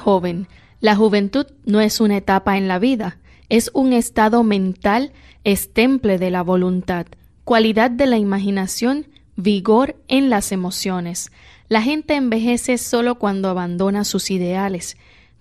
Joven. La juventud no es una etapa en la vida, es un estado mental, estemple de la voluntad, cualidad de la imaginación, vigor en las emociones. La gente envejece solo cuando abandona sus ideales.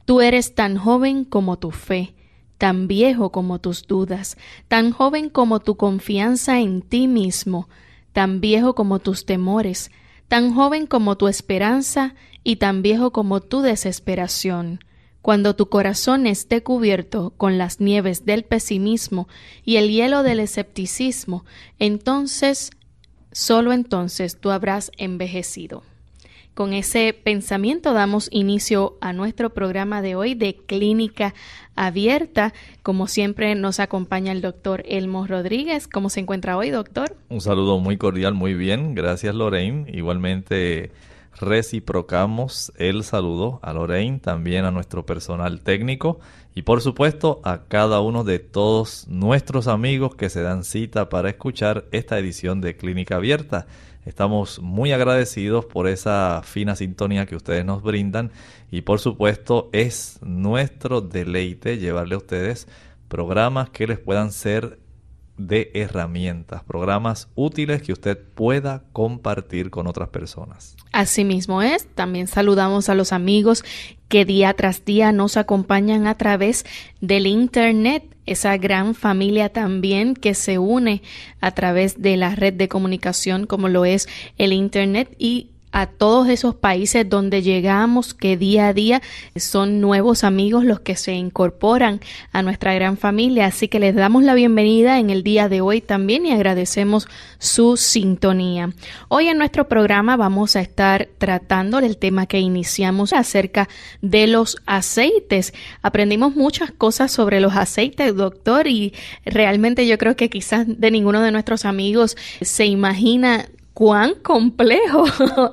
Tú eres tan joven como tu fe, tan viejo como tus dudas, tan joven como tu confianza en ti mismo, tan viejo como tus temores, tan joven como tu esperanza y tan viejo como tu desesperación. Cuando tu corazón esté cubierto con las nieves del pesimismo y el hielo del escepticismo, entonces, solo entonces tú habrás envejecido. Con ese pensamiento damos inicio a nuestro programa de hoy de Clínica Abierta. Como siempre nos acompaña el doctor Elmo Rodríguez. ¿Cómo se encuentra hoy, doctor? Un saludo muy cordial, muy bien. Gracias, Lorraine. Igualmente reciprocamos. El saludo a Lorraine, también a nuestro personal técnico. Y por supuesto a cada uno de todos nuestros amigos que se dan cita para escuchar esta edición de Clínica Abierta. Estamos muy agradecidos por esa fina sintonía que ustedes nos brindan. Y por supuesto es nuestro deleite llevarle a ustedes programas que les puedan ser de herramientas, programas útiles que usted pueda compartir con otras personas. Asimismo es, también saludamos a los amigos que día tras día nos acompañan a través del Internet, esa gran familia también que se une a través de la red de comunicación como lo es el Internet y a todos esos países donde llegamos, que día a día son nuevos amigos los que se incorporan a nuestra gran familia. Así que les damos la bienvenida en el día de hoy también y agradecemos su sintonía. Hoy en nuestro programa vamos a estar tratando el tema que iniciamos acerca de los aceites. Aprendimos muchas cosas sobre los aceites, doctor, y realmente yo creo que quizás de ninguno de nuestros amigos se imagina cuán complejo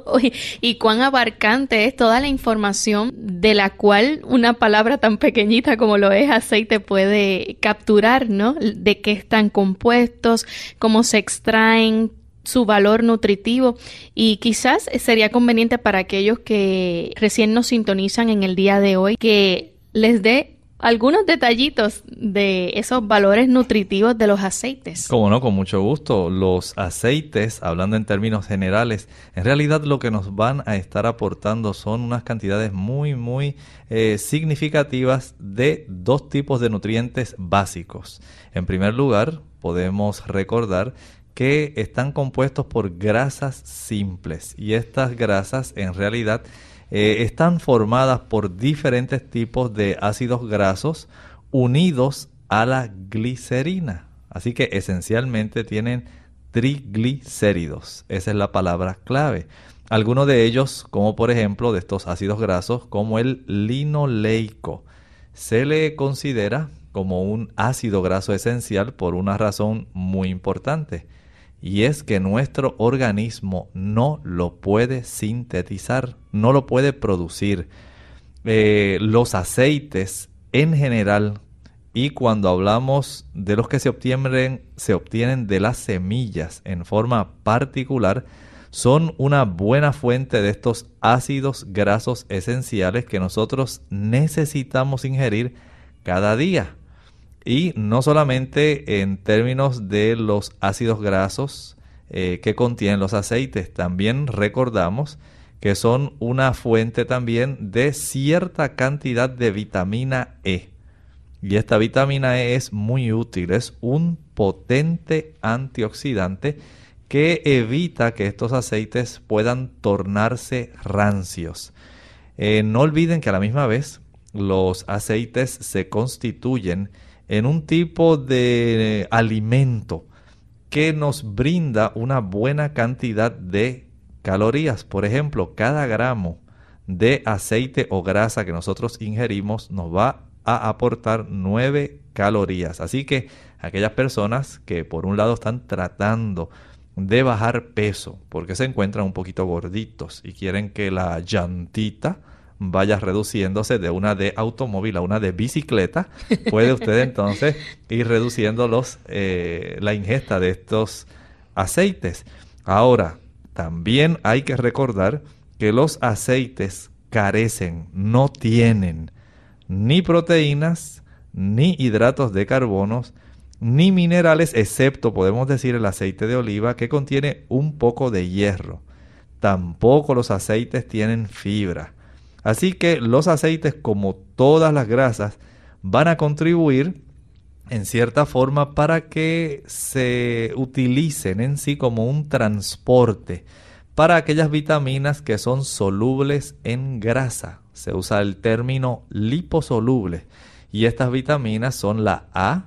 y cuán abarcante es toda la información de la cual una palabra tan pequeñita como lo es aceite puede capturar, ¿no? De qué están compuestos, cómo se extraen, su valor nutritivo y quizás sería conveniente para aquellos que recién nos sintonizan en el día de hoy que les dé algunos detallitos de esos valores nutritivos de los aceites. Como no, con mucho gusto. Los aceites, hablando en términos generales, en realidad lo que nos van a estar aportando son unas cantidades muy, muy eh, significativas de dos tipos de nutrientes básicos. En primer lugar, podemos recordar que están compuestos por grasas simples y estas grasas en realidad eh, están formadas por diferentes tipos de ácidos grasos unidos a la glicerina. Así que esencialmente tienen triglicéridos. Esa es la palabra clave. Algunos de ellos, como por ejemplo de estos ácidos grasos, como el linoleico, se le considera como un ácido graso esencial por una razón muy importante y es que nuestro organismo no lo puede sintetizar, no lo puede producir. Eh, los aceites en general y cuando hablamos de los que se obtienen, se obtienen de las semillas en forma particular, son una buena fuente de estos ácidos grasos esenciales que nosotros necesitamos ingerir cada día. Y no solamente en términos de los ácidos grasos eh, que contienen los aceites, también recordamos que son una fuente también de cierta cantidad de vitamina E. Y esta vitamina E es muy útil, es un potente antioxidante que evita que estos aceites puedan tornarse rancios. Eh, no olviden que a la misma vez los aceites se constituyen en un tipo de alimento que nos brinda una buena cantidad de calorías. Por ejemplo, cada gramo de aceite o grasa que nosotros ingerimos nos va a aportar 9 calorías. Así que aquellas personas que por un lado están tratando de bajar peso porque se encuentran un poquito gorditos y quieren que la llantita vaya reduciéndose de una de automóvil a una de bicicleta, puede usted entonces ir reduciendo los, eh, la ingesta de estos aceites. Ahora, también hay que recordar que los aceites carecen, no tienen ni proteínas, ni hidratos de carbonos, ni minerales, excepto podemos decir el aceite de oliva que contiene un poco de hierro. Tampoco los aceites tienen fibra. Así que los aceites, como todas las grasas, van a contribuir en cierta forma para que se utilicen en sí como un transporte para aquellas vitaminas que son solubles en grasa. Se usa el término liposoluble y estas vitaminas son la A,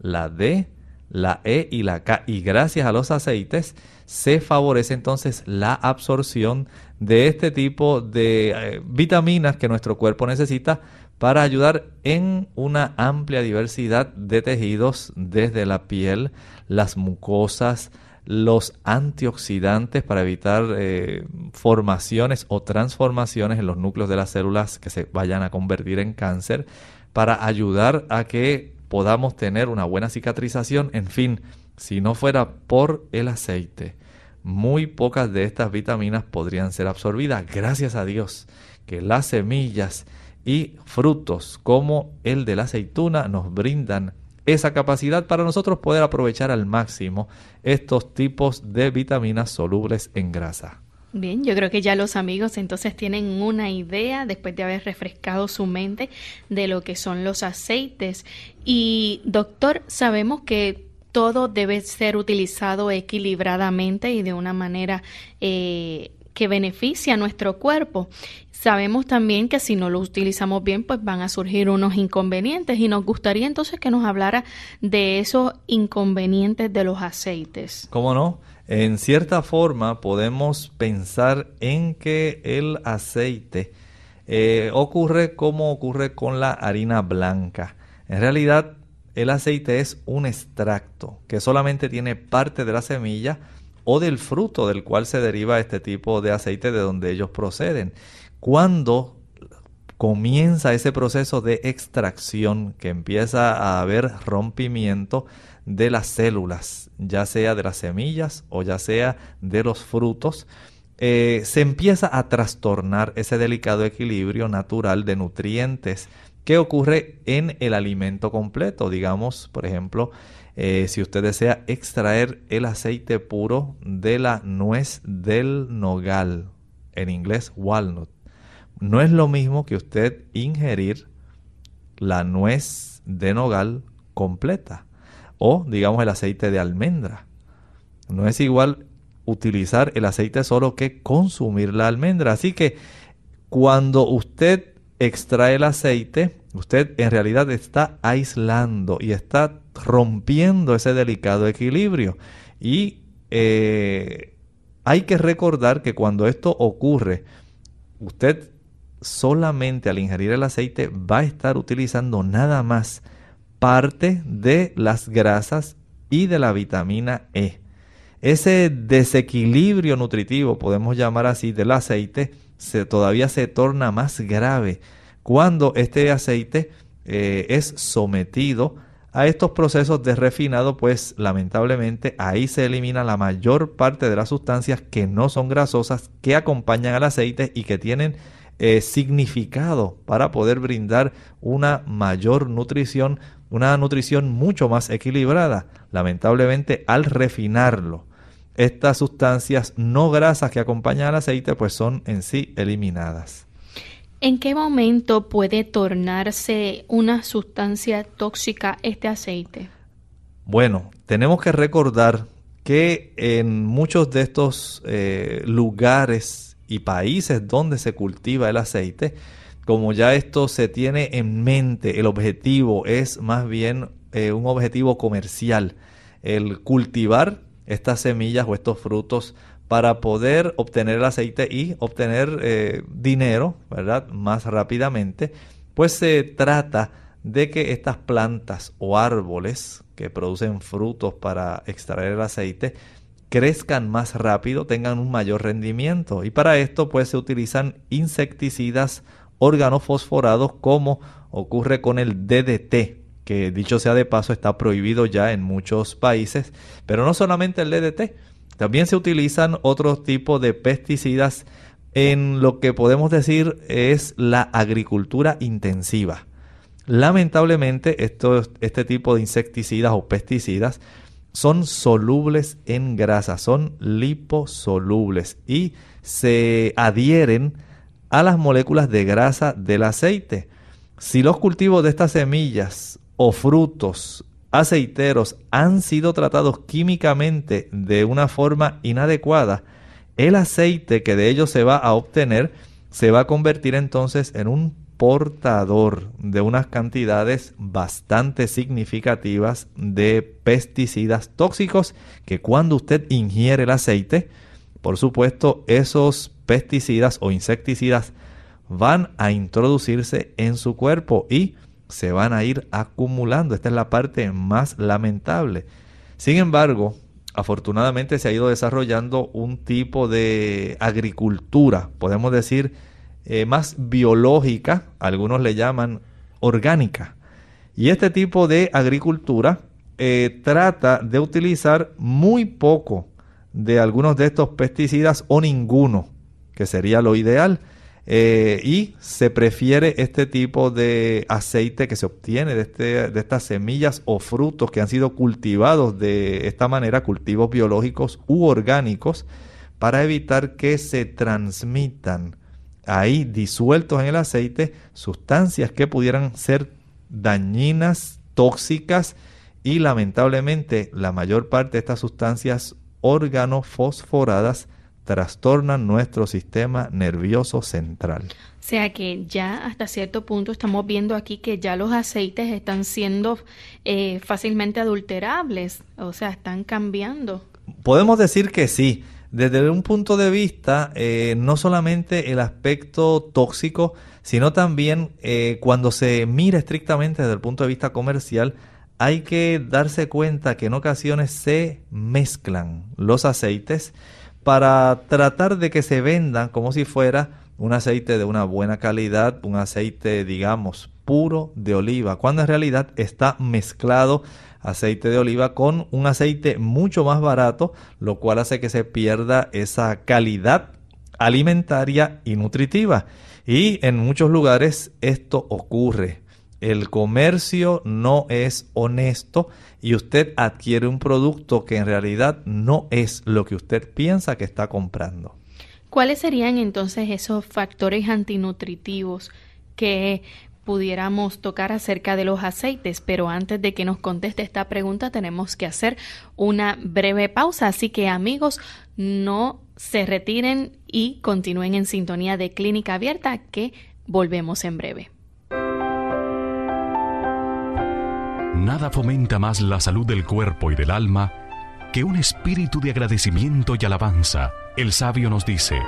la D, la E y la K. Y gracias a los aceites se favorece entonces la absorción de este tipo de eh, vitaminas que nuestro cuerpo necesita para ayudar en una amplia diversidad de tejidos, desde la piel, las mucosas, los antioxidantes para evitar eh, formaciones o transformaciones en los núcleos de las células que se vayan a convertir en cáncer, para ayudar a que podamos tener una buena cicatrización, en fin, si no fuera por el aceite, muy pocas de estas vitaminas podrían ser absorbidas. Gracias a Dios que las semillas y frutos como el de la aceituna nos brindan esa capacidad para nosotros poder aprovechar al máximo estos tipos de vitaminas solubles en grasa. Bien, yo creo que ya los amigos entonces tienen una idea después de haber refrescado su mente de lo que son los aceites. Y doctor, sabemos que todo debe ser utilizado equilibradamente y de una manera eh, que beneficie a nuestro cuerpo. Sabemos también que si no lo utilizamos bien, pues van a surgir unos inconvenientes y nos gustaría entonces que nos hablara de esos inconvenientes de los aceites. ¿Cómo no? En cierta forma podemos pensar en que el aceite eh, ocurre como ocurre con la harina blanca. En realidad el aceite es un extracto que solamente tiene parte de la semilla o del fruto del cual se deriva este tipo de aceite de donde ellos proceden. Cuando comienza ese proceso de extracción, que empieza a haber rompimiento de las células, ya sea de las semillas o ya sea de los frutos, eh, se empieza a trastornar ese delicado equilibrio natural de nutrientes ¿Qué ocurre en el alimento completo? Digamos, por ejemplo, eh, si usted desea extraer el aceite puro de la nuez del nogal, en inglés walnut, no es lo mismo que usted ingerir la nuez de nogal completa o digamos el aceite de almendra. No es igual utilizar el aceite solo que consumir la almendra. Así que cuando usted extrae el aceite, usted en realidad está aislando y está rompiendo ese delicado equilibrio. Y eh, hay que recordar que cuando esto ocurre, usted solamente al ingerir el aceite va a estar utilizando nada más parte de las grasas y de la vitamina E. Ese desequilibrio nutritivo, podemos llamar así, del aceite, se, todavía se torna más grave cuando este aceite eh, es sometido a estos procesos de refinado, pues lamentablemente ahí se elimina la mayor parte de las sustancias que no son grasosas, que acompañan al aceite y que tienen eh, significado para poder brindar una mayor nutrición, una nutrición mucho más equilibrada. Lamentablemente al refinarlo, estas sustancias no grasas que acompañan al aceite pues son en sí eliminadas. ¿En qué momento puede tornarse una sustancia tóxica este aceite? Bueno, tenemos que recordar que en muchos de estos eh, lugares y países donde se cultiva el aceite, como ya esto se tiene en mente, el objetivo es más bien eh, un objetivo comercial, el cultivar estas semillas o estos frutos para poder obtener el aceite y obtener eh, dinero, ¿verdad? Más rápidamente, pues se trata de que estas plantas o árboles que producen frutos para extraer el aceite crezcan más rápido, tengan un mayor rendimiento. Y para esto pues se utilizan insecticidas organofosforados como ocurre con el DDT, que dicho sea de paso está prohibido ya en muchos países, pero no solamente el DDT, también se utilizan otros tipos de pesticidas en lo que podemos decir es la agricultura intensiva. Lamentablemente, este tipo de insecticidas o pesticidas son solubles en grasa, son liposolubles y se adhieren a las moléculas de grasa del aceite. Si los cultivos de estas semillas o frutos aceiteros han sido tratados químicamente de una forma inadecuada, el aceite que de ellos se va a obtener se va a convertir entonces en un portador de unas cantidades bastante significativas de pesticidas tóxicos que cuando usted ingiere el aceite, por supuesto, esos pesticidas o insecticidas van a introducirse en su cuerpo y se van a ir acumulando. Esta es la parte más lamentable. Sin embargo, afortunadamente se ha ido desarrollando un tipo de agricultura, podemos decir, eh, más biológica, algunos le llaman orgánica. Y este tipo de agricultura eh, trata de utilizar muy poco de algunos de estos pesticidas o ninguno, que sería lo ideal. Eh, y se prefiere este tipo de aceite que se obtiene de, este, de estas semillas o frutos que han sido cultivados de esta manera, cultivos biológicos u orgánicos, para evitar que se transmitan ahí disueltos en el aceite sustancias que pudieran ser dañinas, tóxicas y lamentablemente la mayor parte de estas sustancias organofosforadas trastornan nuestro sistema nervioso central. O sea que ya hasta cierto punto estamos viendo aquí que ya los aceites están siendo eh, fácilmente adulterables, o sea, están cambiando. Podemos decir que sí desde un punto de vista eh, no solamente el aspecto tóxico, sino también eh, cuando se mira estrictamente desde el punto de vista comercial, hay que darse cuenta que en ocasiones se mezclan los aceites para tratar de que se vendan como si fuera un aceite de una buena calidad, un aceite digamos puro de oliva, cuando en realidad está mezclado aceite de oliva con un aceite mucho más barato, lo cual hace que se pierda esa calidad alimentaria y nutritiva. Y en muchos lugares esto ocurre. El comercio no es honesto y usted adquiere un producto que en realidad no es lo que usted piensa que está comprando. ¿Cuáles serían entonces esos factores antinutritivos que pudiéramos tocar acerca de los aceites, pero antes de que nos conteste esta pregunta tenemos que hacer una breve pausa, así que amigos, no se retiren y continúen en sintonía de Clínica Abierta que volvemos en breve. Nada fomenta más la salud del cuerpo y del alma que un espíritu de agradecimiento y alabanza. El sabio nos dice,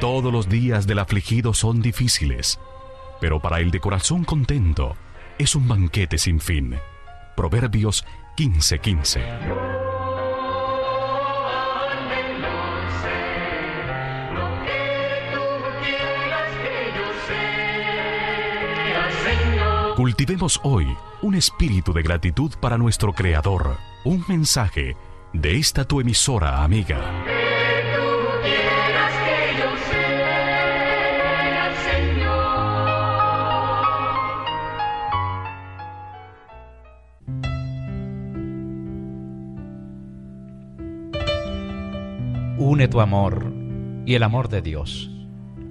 Todos los días del afligido son difíciles, pero para el de corazón contento es un banquete sin fin. Proverbios 15:15. Cultivemos hoy un espíritu de gratitud para nuestro Creador. Un mensaje de esta tu emisora amiga. Une tu amor y el amor de Dios,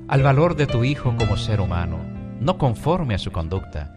al valor de tu hijo como ser humano, no conforme a su conducta.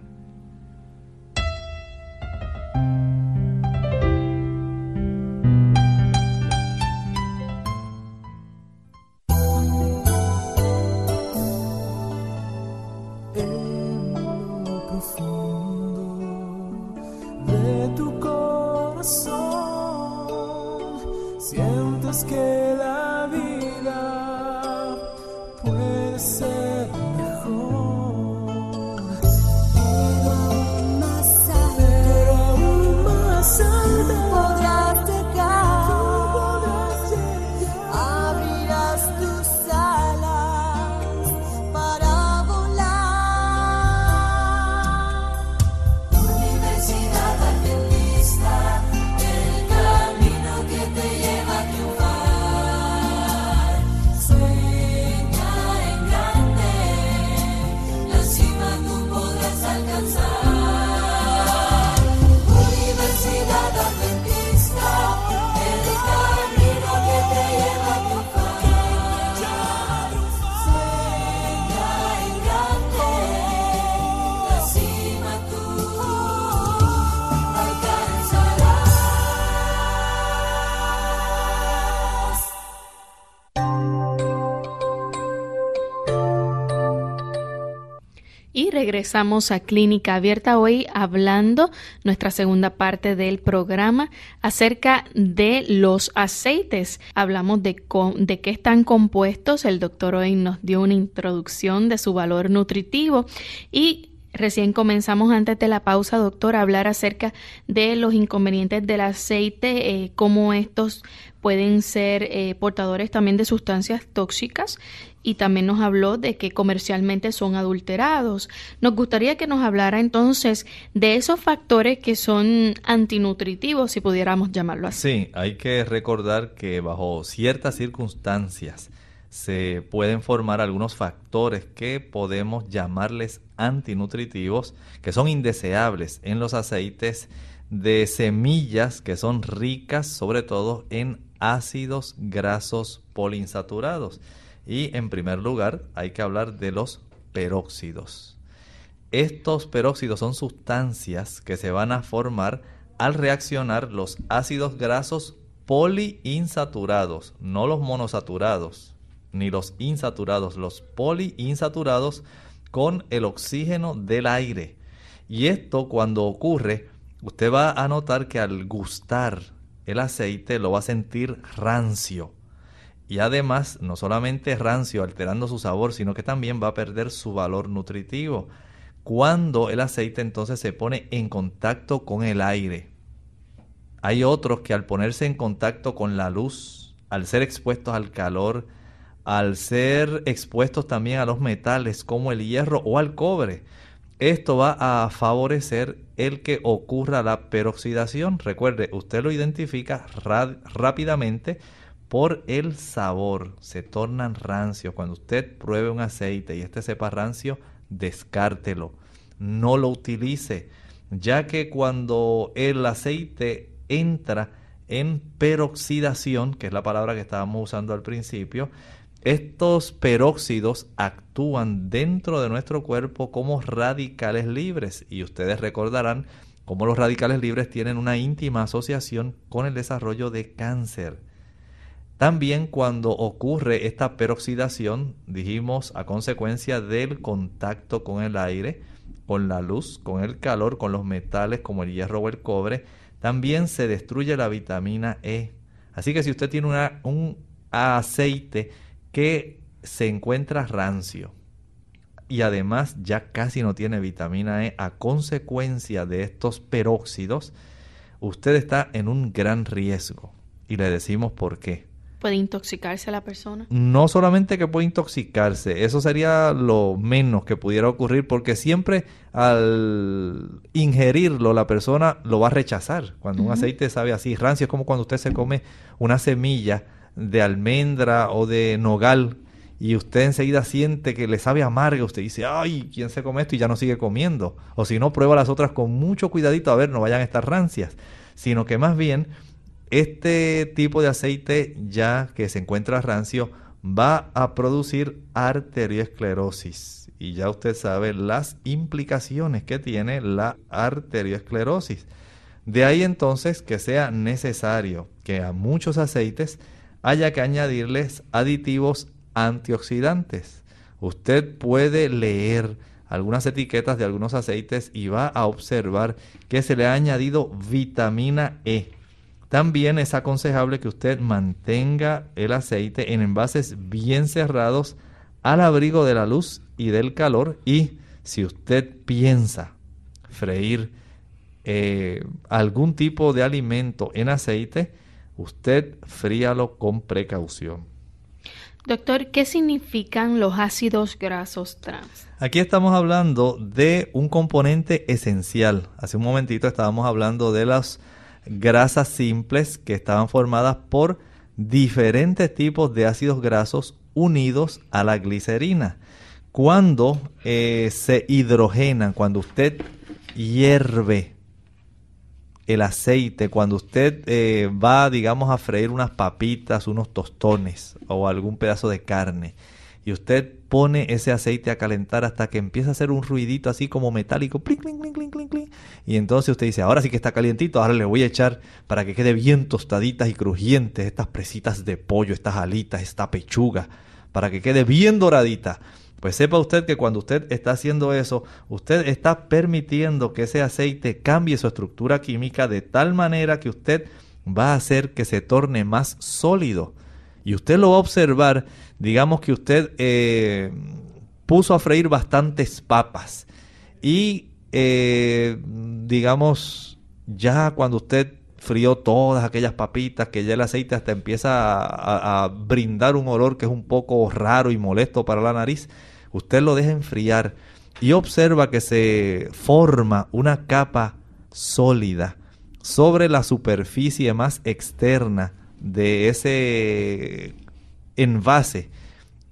Regresamos a Clínica Abierta hoy hablando nuestra segunda parte del programa acerca de los aceites. Hablamos de, qué están compuestos. El doctor hoy nos dio una introducción de su valor nutritivo y Recién comenzamos antes de la pausa, doctor, a hablar acerca de los inconvenientes del aceite, eh, cómo estos pueden ser eh, portadores también de sustancias tóxicas y también nos habló de que comercialmente son adulterados. Nos gustaría que nos hablara entonces de esos factores que son antinutritivos, si pudiéramos llamarlo así. Sí, hay que recordar que bajo ciertas circunstancias se pueden formar algunos factores que podemos llamarles antinutritivos, que son indeseables en los aceites de semillas que son ricas sobre todo en ácidos grasos poliinsaturados. Y en primer lugar hay que hablar de los peróxidos. Estos peróxidos son sustancias que se van a formar al reaccionar los ácidos grasos poliinsaturados, no los monosaturados, ni los insaturados, los poliinsaturados con el oxígeno del aire. Y esto cuando ocurre, usted va a notar que al gustar el aceite lo va a sentir rancio y además no solamente rancio alterando su sabor, sino que también va a perder su valor nutritivo. Cuando el aceite entonces se pone en contacto con el aire. Hay otros que al ponerse en contacto con la luz, al ser expuestos al calor, al ser expuestos también a los metales como el hierro o al cobre, esto va a favorecer el que ocurra la peroxidación. Recuerde, usted lo identifica rápidamente por el sabor. Se tornan rancios. Cuando usted pruebe un aceite y este sepa rancio, descártelo. No lo utilice, ya que cuando el aceite entra en peroxidación, que es la palabra que estábamos usando al principio, estos peróxidos actúan dentro de nuestro cuerpo como radicales libres y ustedes recordarán cómo los radicales libres tienen una íntima asociación con el desarrollo de cáncer. También cuando ocurre esta peroxidación, dijimos a consecuencia del contacto con el aire, con la luz, con el calor, con los metales como el hierro o el cobre, también se destruye la vitamina E. Así que si usted tiene un aceite que se encuentra rancio y además ya casi no tiene vitamina E a consecuencia de estos peróxidos, usted está en un gran riesgo. Y le decimos por qué ¿Puede intoxicarse la persona? No solamente que puede intoxicarse, eso sería lo menos que pudiera ocurrir porque siempre al ingerirlo la persona lo va a rechazar. Cuando un aceite sabe así, rancio es como cuando usted se come una semilla de almendra o de nogal y usted enseguida siente que le sabe amarga, usted dice, ay, ¿quién se come esto? Y ya no sigue comiendo. O si no, prueba las otras con mucho cuidadito, a ver, no vayan a estar rancias. Sino que más bien, este tipo de aceite ya que se encuentra rancio va a producir arteriosclerosis. Y ya usted sabe las implicaciones que tiene la arteriosclerosis. De ahí entonces que sea necesario que a muchos aceites haya que añadirles aditivos antioxidantes. Usted puede leer algunas etiquetas de algunos aceites y va a observar que se le ha añadido vitamina E. También es aconsejable que usted mantenga el aceite en envases bien cerrados al abrigo de la luz y del calor y si usted piensa freír eh, algún tipo de alimento en aceite, usted fríalo con precaución. Doctor, ¿qué significan los ácidos grasos trans? Aquí estamos hablando de un componente esencial. Hace un momentito estábamos hablando de las grasas simples que estaban formadas por diferentes tipos de ácidos grasos unidos a la glicerina. Cuando eh, se hidrogenan, cuando usted hierve el aceite, cuando usted eh, va, digamos, a freír unas papitas, unos tostones o algún pedazo de carne, y usted pone ese aceite a calentar hasta que empieza a hacer un ruidito así como metálico, y entonces usted dice, ahora sí que está calientito, ahora le voy a echar para que quede bien tostaditas y crujientes estas presitas de pollo, estas alitas, esta pechuga, para que quede bien doradita. Pues sepa usted que cuando usted está haciendo eso, usted está permitiendo que ese aceite cambie su estructura química de tal manera que usted va a hacer que se torne más sólido. Y usted lo va a observar, digamos que usted eh, puso a freír bastantes papas. Y eh, digamos, ya cuando usted frió todas aquellas papitas, que ya el aceite hasta empieza a brindar un olor que es un poco raro y molesto para la nariz, usted lo deja enfriar y observa que se forma una capa sólida sobre la superficie más externa de ese envase,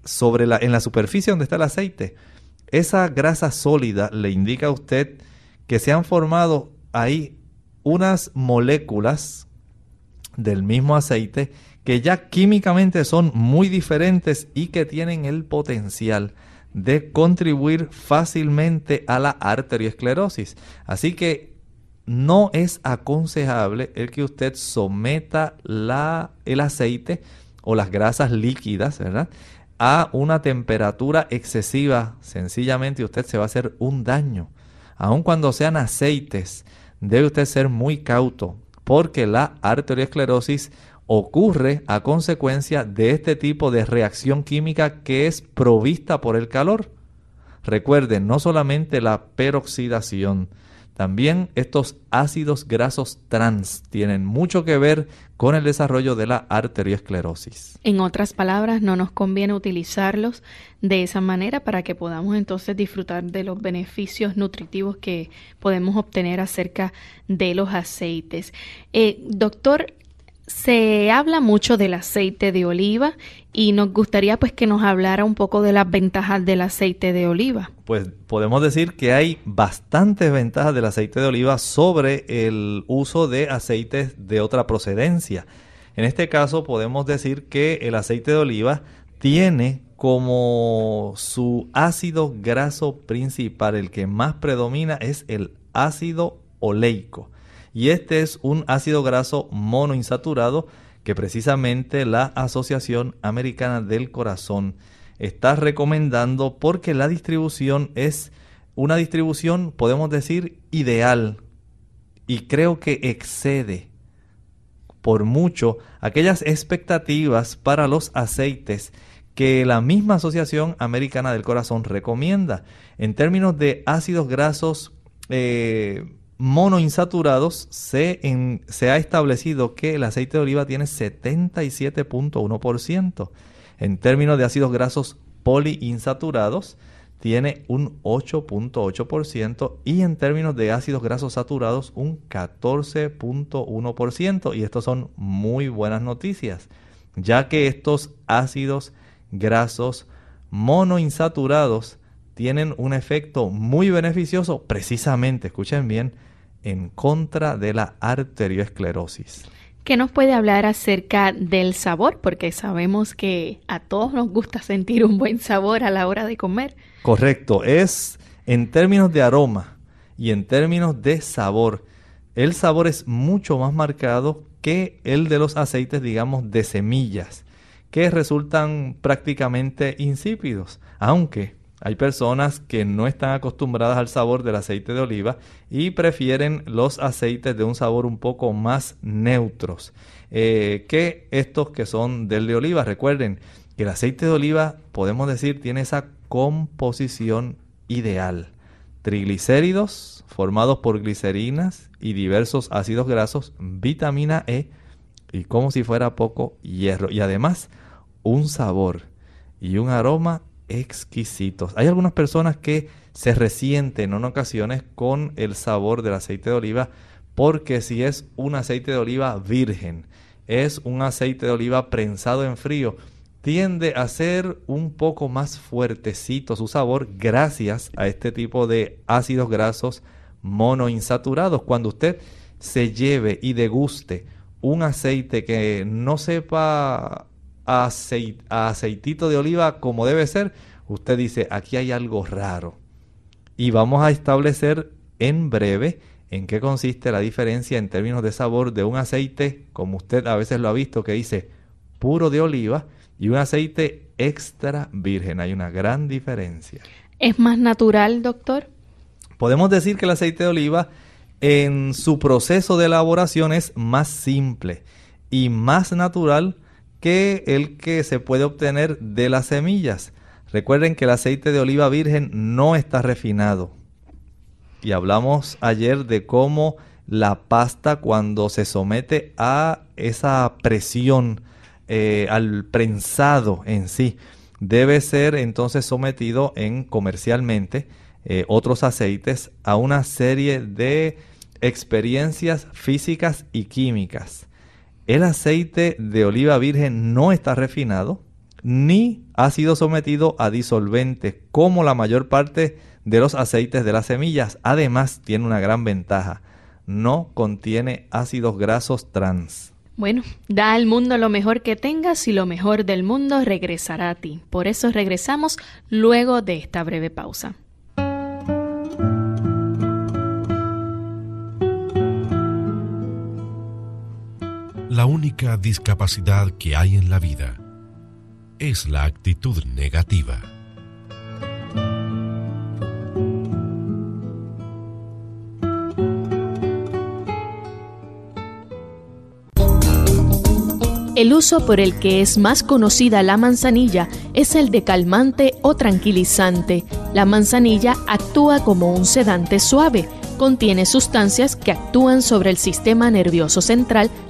sobre la, en la superficie donde está el aceite. Esa grasa sólida le indica a usted que se han formado ahí unas moléculas del mismo aceite que ya químicamente son muy diferentes y que tienen el potencial de contribuir fácilmente a la arteriosclerosis. Así que no es aconsejable el que usted someta el aceite o las grasas líquidas. A una temperatura excesiva, sencillamente usted se va a hacer un daño. Aun cuando sean aceites, debe usted ser muy cauto, porque la arteriosclerosis ocurre a consecuencia de este tipo de reacción química que es provista por el calor. Recuerden, no solamente la peroxidación, también estos ácidos grasos trans tienen mucho que ver con el desarrollo de la arteriosclerosis. En otras palabras, no nos conviene utilizarlos de esa manera para que podamos entonces disfrutar de los beneficios nutritivos que podemos obtener acerca de los aceites. Eh, doctor, se habla mucho del aceite de oliva y nos gustaría pues que nos hablara un poco de las ventajas del aceite de oliva. Pues podemos decir que hay bastantes ventajas del aceite de oliva sobre el uso de aceites de otra procedencia. En este caso podemos decir que el aceite de oliva tiene como su ácido graso principal, el que más predomina es el ácido oleico y este es un ácido graso monoinsaturado que precisamente la Asociación Americana del Corazón está recomendando porque la distribución es una distribución, podemos decir, ideal y creo que excede por mucho aquellas expectativas para los aceites que la misma Asociación Americana del Corazón recomienda. En términos de ácidos grasos eh, monoinsaturados se, ha establecido que el aceite de oliva tiene 77.1%. En términos de ácidos grasos poliinsaturados, tiene un 8.8% y en términos de ácidos grasos saturados un 14.1%. Y estos son muy buenas noticias, ya que estos ácidos grasos monoinsaturados tienen un efecto muy beneficioso precisamente, escuchen bien, en contra de la arteriosclerosis. ¿Qué nos puede hablar acerca del sabor? Porque sabemos que a todos nos gusta sentir un buen sabor a la hora de comer. Correcto, es en términos de aroma y en términos de sabor. El sabor es mucho más marcado que el de los aceites, digamos, de semillas, que resultan prácticamente insípidos, aunque hay personas que no están acostumbradas al sabor del aceite de oliva y prefieren los aceites de un sabor un poco más neutros eh, que estos que son del de oliva. Recuerden que el aceite de oliva, podemos decir, tiene esa composición ideal. Triglicéridos formados por glicerinas y diversos ácidos grasos, vitamina E y como si fuera poco hierro. Y además un sabor y un aroma exquisitos. Hay algunas personas que se resienten en ocasiones con el sabor del aceite de oliva porque si es un aceite de oliva virgen, es un aceite de oliva prensado en frío, tiende a ser un poco más fuertecito su sabor gracias a este tipo de ácidos grasos monoinsaturados. Cuando usted se lleve y deguste un aceite que no sepa aceitito de oliva como debe ser, usted dice, aquí hay algo raro. Y vamos a establecer en breve en qué consiste la diferencia en términos de sabor de un aceite, como usted a veces lo ha visto, que dice puro de oliva, y un aceite extra virgen. Hay una gran diferencia. ¿Es más natural, doctor? Podemos decir que el aceite de oliva en su proceso de elaboración es más simple y más natural que el que se puede obtener de las semillas. Recuerden que el aceite de oliva virgen no está refinado. Y hablamos ayer de cómo la pasta cuando se somete a esa presión, eh, al prensado en sí, debe ser entonces sometido en comercialmente eh, otros aceites a una serie de experiencias físicas y químicas el aceite de oliva virgen no está refinado ni ha sido sometido a disolventes como la mayor parte de los aceites de las semillas. Además, tiene una gran ventaja. No contiene ácidos grasos trans. Bueno, da al mundo lo mejor que tengas y lo mejor del mundo regresará a ti. Por eso regresamos luego de esta breve pausa. La única discapacidad que hay en la vida es la actitud negativa. El uso por el que es más conocida la manzanilla es el de calmante o tranquilizante. La manzanilla actúa como un sedante suave contiene sustancias que actúan sobre el sistema nervioso central,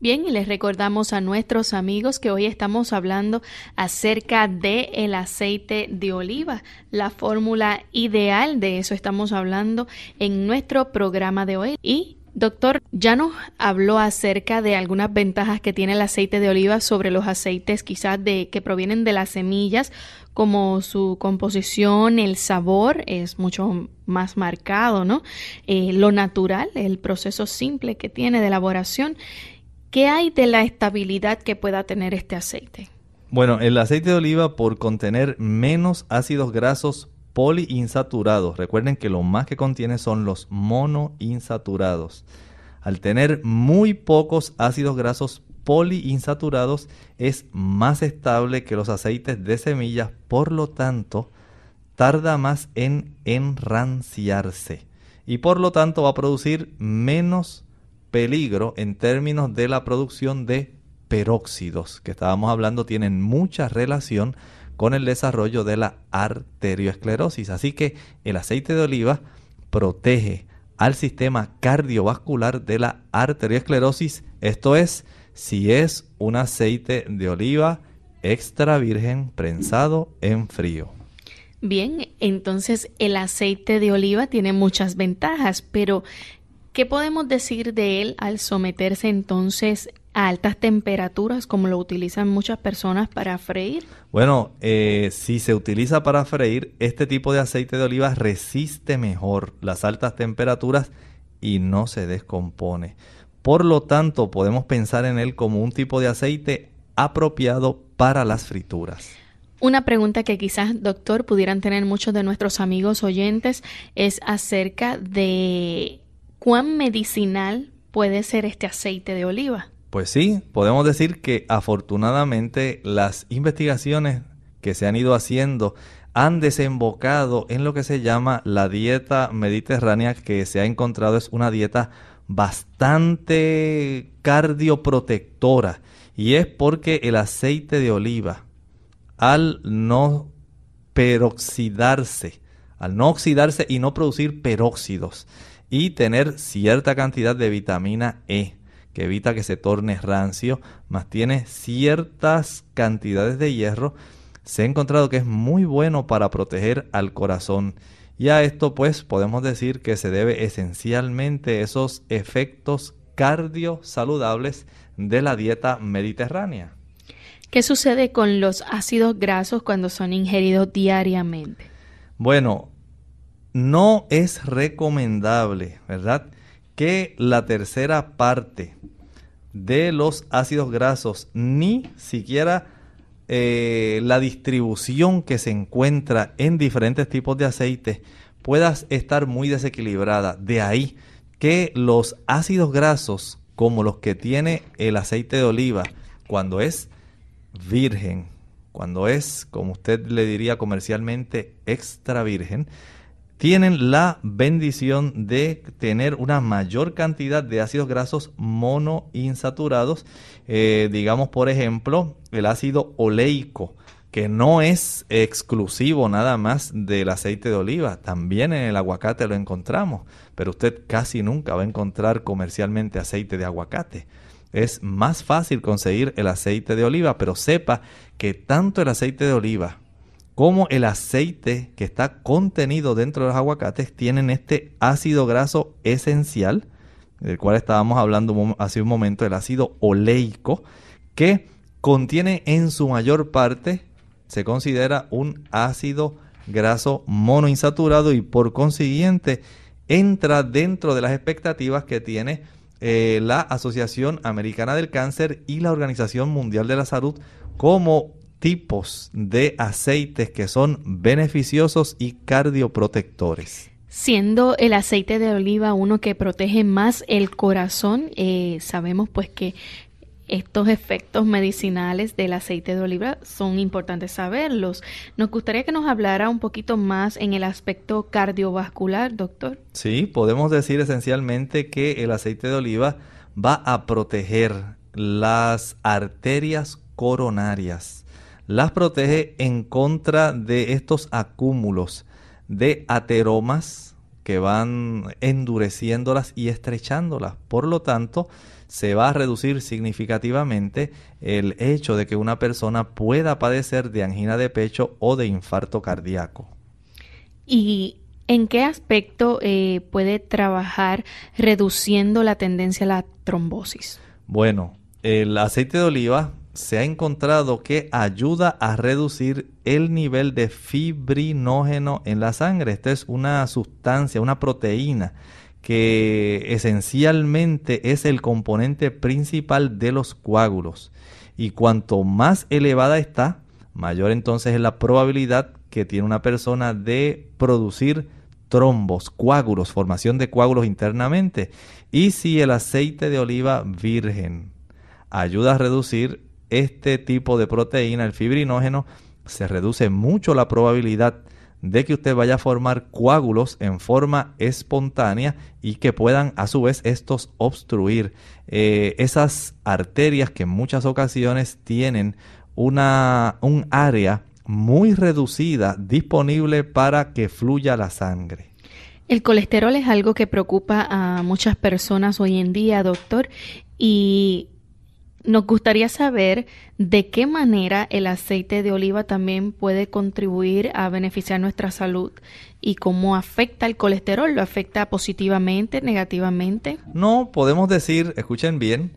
Bien, y les recordamos a nuestros amigos que hoy estamos hablando acerca de el aceite de oliva, la fórmula ideal, de eso estamos hablando en nuestro programa de hoy. Y Doctor, ya nos habló acerca de algunas ventajas que tiene el aceite de oliva sobre los aceites quizás de que provienen de las semillas, como su composición, el sabor es mucho más marcado, ¿no? Eh, lo natural, el proceso simple que tiene de elaboración. ¿Qué hay de la estabilidad que pueda tener este aceite? Bueno, el aceite de oliva por contener menos ácidos grasos poliinsaturados. Recuerden que lo más que contiene son los monoinsaturados. Al tener muy pocos ácidos grasos poliinsaturados es más estable que los aceites de semillas, por lo tanto tarda más en enranciarse y por lo tanto va a producir menos peligro en términos de la producción de peróxidos que estábamos hablando tienen mucha relación con el desarrollo de la arterioesclerosis. Así que el aceite de oliva protege al sistema cardiovascular de la arteriosclerosis. Esto es, si es un aceite de oliva extra virgen prensado en frío. Bien, entonces el aceite de oliva tiene muchas ventajas, pero ¿qué podemos decir de él al someterse entonces a altas temperaturas como lo utilizan muchas personas para freír? Bueno, eh, si se utiliza para freír, este tipo de aceite de oliva resiste mejor las altas temperaturas y no se descompone. Por lo tanto, podemos pensar en él como un tipo de aceite apropiado para las frituras. Una pregunta que quizás, doctor, pudieran tener muchos de nuestros amigos oyentes es acerca de cuán medicinal puede ser este aceite de oliva. Pues sí, podemos decir que afortunadamente las investigaciones que se han ido haciendo han desembocado en lo que se llama la dieta mediterránea que se ha encontrado es una dieta bastante cardioprotectora y es porque el aceite de oliva al no peroxidarse, al no oxidarse y no producir peróxidos y tener cierta cantidad de vitamina E que evita que se torne rancio, más tiene ciertas cantidades de hierro, se ha encontrado que es muy bueno para proteger al corazón. Y a esto pues podemos decir que se debe esencialmente esos efectos cardio saludables de la dieta mediterránea. ¿Qué sucede con los ácidos grasos cuando son ingeridos diariamente? Bueno, no es recomendable, ¿verdad? Que la tercera parte de los ácidos grasos, ni siquiera eh, la distribución que se encuentra en diferentes tipos de aceite pueda estar muy desequilibrada. De ahí que los ácidos grasos, como los que tiene el aceite de oliva, cuando es virgen, cuando es, como usted le diría comercialmente, extra virgen, tienen la bendición de tener una mayor cantidad de ácidos grasos monoinsaturados, eh, digamos por ejemplo el ácido oleico, que no es exclusivo nada más del aceite de oliva, también en el aguacate lo encontramos, pero usted casi nunca va a encontrar comercialmente aceite de aguacate. Es más fácil conseguir el aceite de oliva, pero sepa que tanto el aceite de oliva como el aceite que está contenido dentro de los aguacates tienen este ácido graso esencial, del cual estábamos hablando hace un momento, el ácido oleico, que contiene en su mayor parte, se considera un ácido graso monoinsaturado y por consiguiente entra dentro de las expectativas que tiene eh, la Asociación Americana del Cáncer y la Organización Mundial de la Salud como tipos de aceites que son beneficiosos y cardioprotectores. Siendo el aceite de oliva uno que protege más el corazón, eh, sabemos pues que estos efectos medicinales del aceite de oliva son importantes saberlos. Nos gustaría que nos hablara un poquito más en el aspecto cardiovascular, doctor. Sí, podemos decir esencialmente que el aceite de oliva va a proteger las arterias coronarias. Las protege en contra de estos acúmulos de ateromas que van endureciéndolas y estrechándolas. Por lo tanto, se va a reducir significativamente el hecho de que una persona pueda padecer de angina de pecho o de infarto cardíaco. ¿Y en qué aspecto eh, puede trabajar reduciendo la tendencia a la trombosis? Bueno, el aceite de oliva se ha encontrado que ayuda a reducir el nivel de fibrinógeno en la sangre. Esta es una sustancia, una proteína que esencialmente es el componente principal de los coágulos. Y cuanto más elevada está, mayor entonces es la probabilidad que tiene una persona de producir trombos, coágulos, formación de coágulos internamente. Y si el aceite de oliva virgen ayuda a reducir este tipo de proteína, el fibrinógeno, se reduce mucho la probabilidad de que usted vaya a formar coágulos en forma espontánea y que puedan a su vez estos obstruir eh, esas arterias que en muchas ocasiones tienen una, un área muy reducida disponible para que fluya la sangre. El colesterol es algo que preocupa a muchas personas hoy en día, doctor, y nos gustaría saber de qué manera el aceite de oliva también puede contribuir a beneficiar nuestra salud y cómo afecta el colesterol. ¿Lo afecta positivamente, negativamente? No, podemos decir, escuchen bien,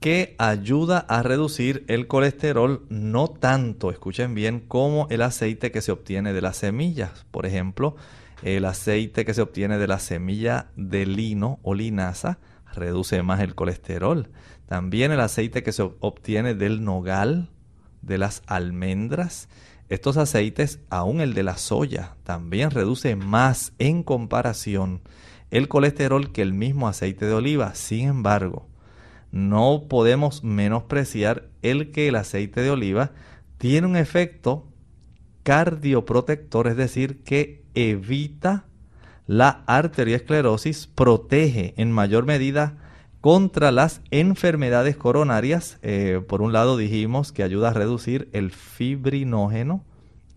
que ayuda a reducir el colesterol no tanto, escuchen bien, como el aceite que se obtiene de las semillas. Por ejemplo, el aceite que se obtiene de la semilla de lino o linaza reduce más el colesterol. También el aceite que se obtiene del nogal, de las almendras. Estos aceites, aún el de la soya, también reduce más en comparación el colesterol que el mismo aceite de oliva. Sin embargo, no podemos menospreciar el que el aceite de oliva tiene un efecto cardioprotector, es decir, que evita la arteriosclerosis, protege en mayor medida contra las enfermedades coronarias. Eh, por un lado dijimos que ayuda a reducir el fibrinógeno,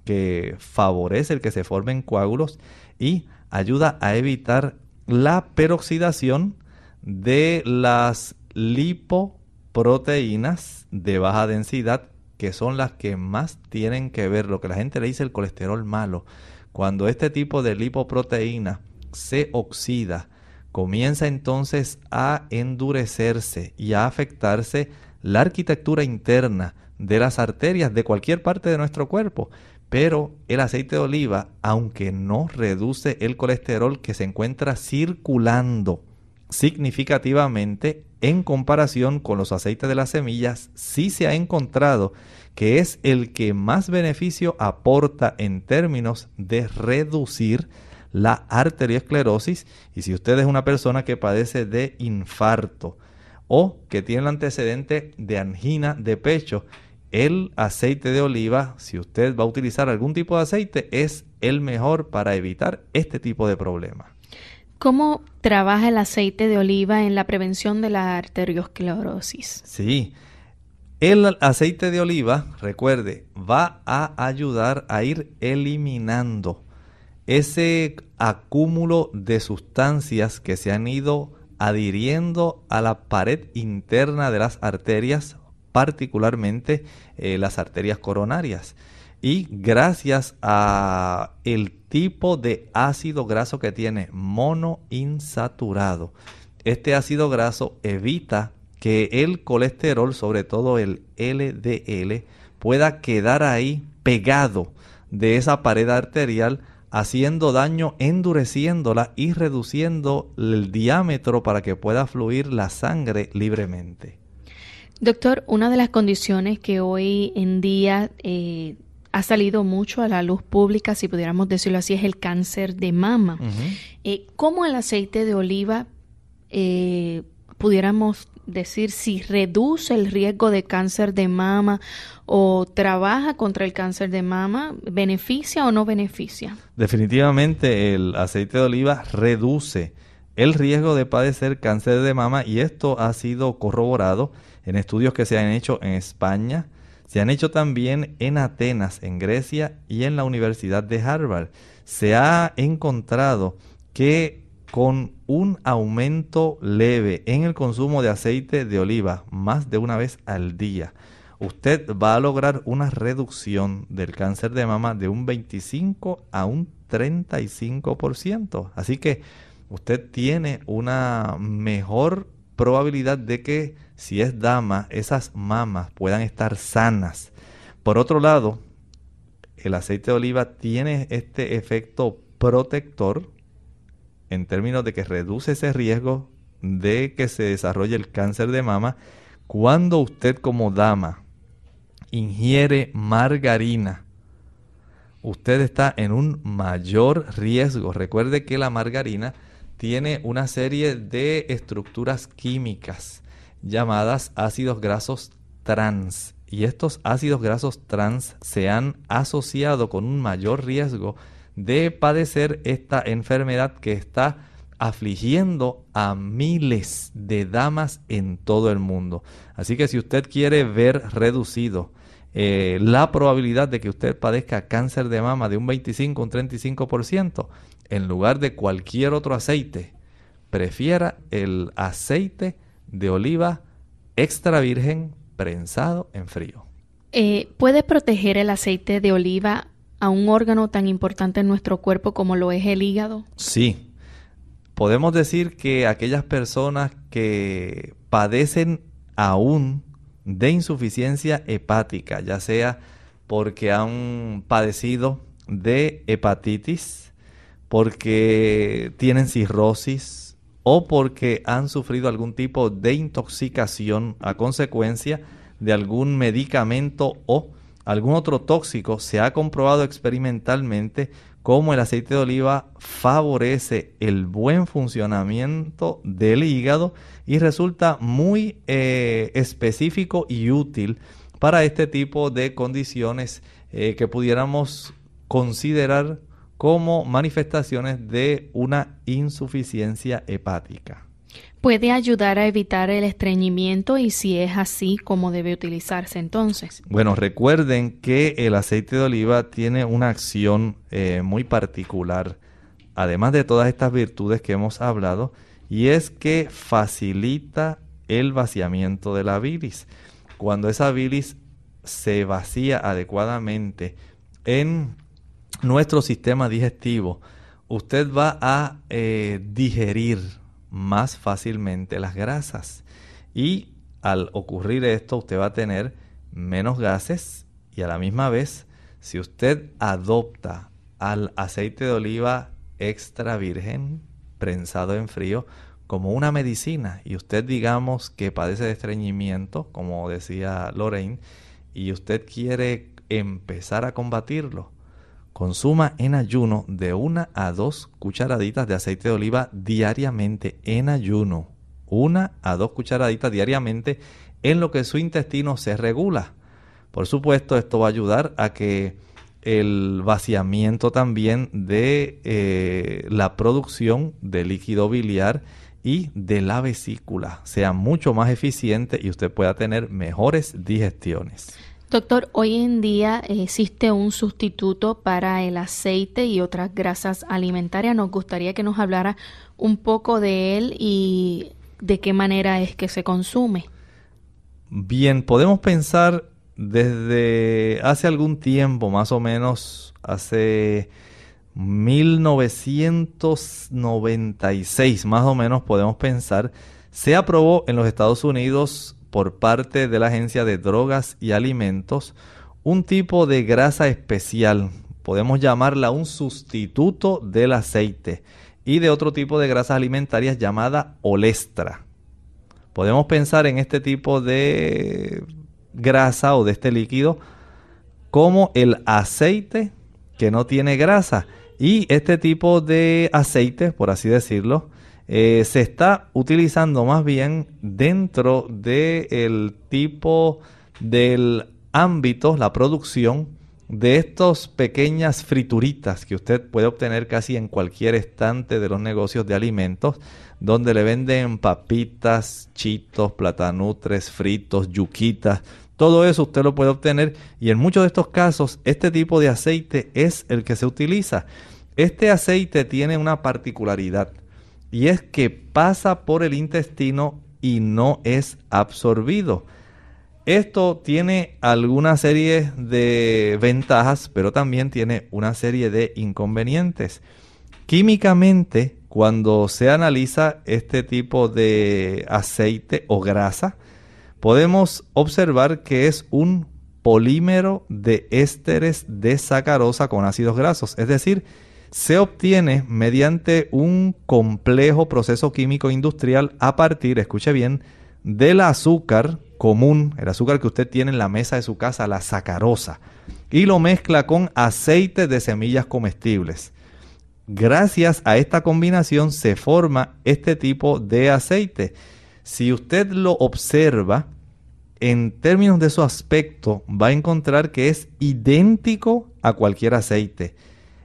que favorece el que se formen coágulos y ayuda a evitar la peroxidación de las lipoproteínas de baja densidad, que son las que más tienen que ver, lo que la gente le dice el colesterol malo. Cuando este tipo de lipoproteína se oxida, comienza entonces a endurecerse y a afectarse la arquitectura interna de las arterias de cualquier parte de nuestro cuerpo. Pero el aceite de oliva, aunque no reduce el colesterol que se encuentra circulando significativamente en comparación con los aceites de las semillas, sí se ha encontrado que es el que más beneficio aporta en términos de reducir la arteriosclerosis y si usted es una persona que padece de infarto o que tiene el antecedente de angina de pecho, el aceite de oliva, si usted va a utilizar algún tipo de aceite, es el mejor para evitar este tipo de problema. ¿Cómo trabaja el aceite de oliva en la prevención de la arteriosclerosis? Sí, el aceite de oliva, recuerde, va a ayudar a ir eliminando ese acúmulo de sustancias que se han ido adhiriendo a la pared interna de las arterias, particularmente eh, las arterias coronarias. Y gracias a el tipo de ácido graso que tiene monoinsaturado, este ácido graso evita que el colesterol, sobre todo el LDL, pueda quedar ahí pegado de esa pared arterial haciendo daño, endureciéndola y reduciendo el diámetro para que pueda fluir la sangre libremente. Doctor, una de las condiciones que hoy en día eh, ha salido mucho a la luz pública, si pudiéramos decirlo así, es el cáncer de mama. Eh, ¿Cómo el aceite de oliva eh, pudiéramos decir si reduce el riesgo de cáncer de mama o trabaja contra el cáncer de mama, beneficia o no beneficia? Definitivamente el aceite de oliva reduce el riesgo de padecer cáncer de mama y esto ha sido corroborado en estudios que se han hecho en España, se han hecho también en Atenas, en Grecia y en la Universidad de Harvard. Se ha encontrado que con un aumento leve en el consumo de aceite de oliva más de una vez al día, usted va a lograr una reducción del cáncer de mama de un 25 a un 35%. Así que usted tiene una mejor probabilidad de que si es dama, esas mamas puedan estar sanas. Por otro lado, el aceite de oliva tiene este efecto protector en términos de que reduce ese riesgo de que se desarrolle el cáncer de mama cuando usted como dama ingiere margarina usted está en un mayor riesgo. Recuerde que la margarina tiene una serie de estructuras químicas llamadas ácidos grasos trans. Y estos ácidos grasos trans se han asociado con un mayor riesgo de padecer esta enfermedad que está afligiendo a miles de damas en todo el mundo. Así que si usted quiere ver reducido eh, la probabilidad de que usted padezca cáncer de mama de un 25 un 35%, en lugar de cualquier otro aceite, prefiera el aceite de oliva extra virgen prensado en frío. Eh, ¿Puede proteger el aceite de oliva a un órgano tan importante en nuestro cuerpo como lo es el hígado? Sí. Podemos decir que aquellas personas que padecen aún de insuficiencia hepática, ya sea porque han padecido de hepatitis, porque tienen cirrosis o porque han sufrido algún tipo de intoxicación a consecuencia de algún medicamento o algún otro tóxico, se ha comprobado experimentalmente cómo el aceite de oliva favorece el buen funcionamiento del hígado y resulta muy eh, específico y útil para este tipo de condiciones eh, que pudiéramos considerar como manifestaciones de una insuficiencia hepática. ¿Puede ayudar a evitar el estreñimiento y si es así, cómo debe utilizarse entonces? Bueno, recuerden que el aceite de oliva tiene una acción eh, muy particular, además de todas estas virtudes que hemos hablado, y es que facilita el vaciamiento de la bilis. Cuando esa bilis se vacía adecuadamente en nuestro sistema digestivo, usted va a eh, digerir más fácilmente las grasas. Y al ocurrir esto, usted va a tener menos gases y a la misma vez, si usted adopta al aceite de oliva extra virgen prensado en frío como una medicina y usted digamos que padece de estreñimiento, como decía Lorraine, y usted quiere empezar a combatirlo, Consuma en ayuno de una a dos cucharaditas de aceite de oliva diariamente en ayuno. Una a dos cucharaditas diariamente en lo que su intestino se regula. Por supuesto, esto va a ayudar a que el vaciamiento también de eh, la producción de líquido biliar y de la vesícula sea mucho más eficiente y usted pueda tener mejores digestiones. Doctor, hoy en día existe un sustituto para el aceite y otras grasas alimentarias. Nos gustaría que nos hablara un poco de él y de qué manera es que se consume. Bien, podemos pensar desde hace algún tiempo, más o menos hace 1996, más o menos podemos pensar, se aprobó en los Estados Unidos por parte de la Agencia de Drogas y Alimentos un tipo de grasa especial, podemos llamarla un sustituto del aceite y de otro tipo de grasas alimentarias llamada olestra. Podemos pensar en este tipo de grasa o de este líquido como el aceite que no tiene grasa y este tipo de aceite, por así decirlo, eh, se está utilizando más bien dentro del tipo del ámbito, la producción de estas pequeñas frituritas que usted puede obtener casi en cualquier estante de los negocios de alimentos, donde le venden papitas, chitos, platanutres, fritos, yuquitas, todo eso usted lo puede obtener y en muchos de estos casos este tipo de aceite es el que se utiliza. Este aceite tiene una particularidad y es que pasa por el intestino y no es absorbido. Esto tiene alguna serie de ventajas, pero también tiene una serie de inconvenientes. Químicamente, cuando se analiza este tipo de aceite o grasa, podemos observar que es un polímero de ésteres de sacarosa con ácidos grasos, es decir, se obtiene mediante un complejo proceso químico industrial a partir, escuche bien, del azúcar común, el azúcar que usted tiene en la mesa de su casa, la sacarosa. y lo mezcla con aceite de semillas comestibles. Gracias a esta combinación se forma este tipo de aceite. Si usted lo observa, en términos de su aspecto, va a encontrar que es idéntico a cualquier aceite.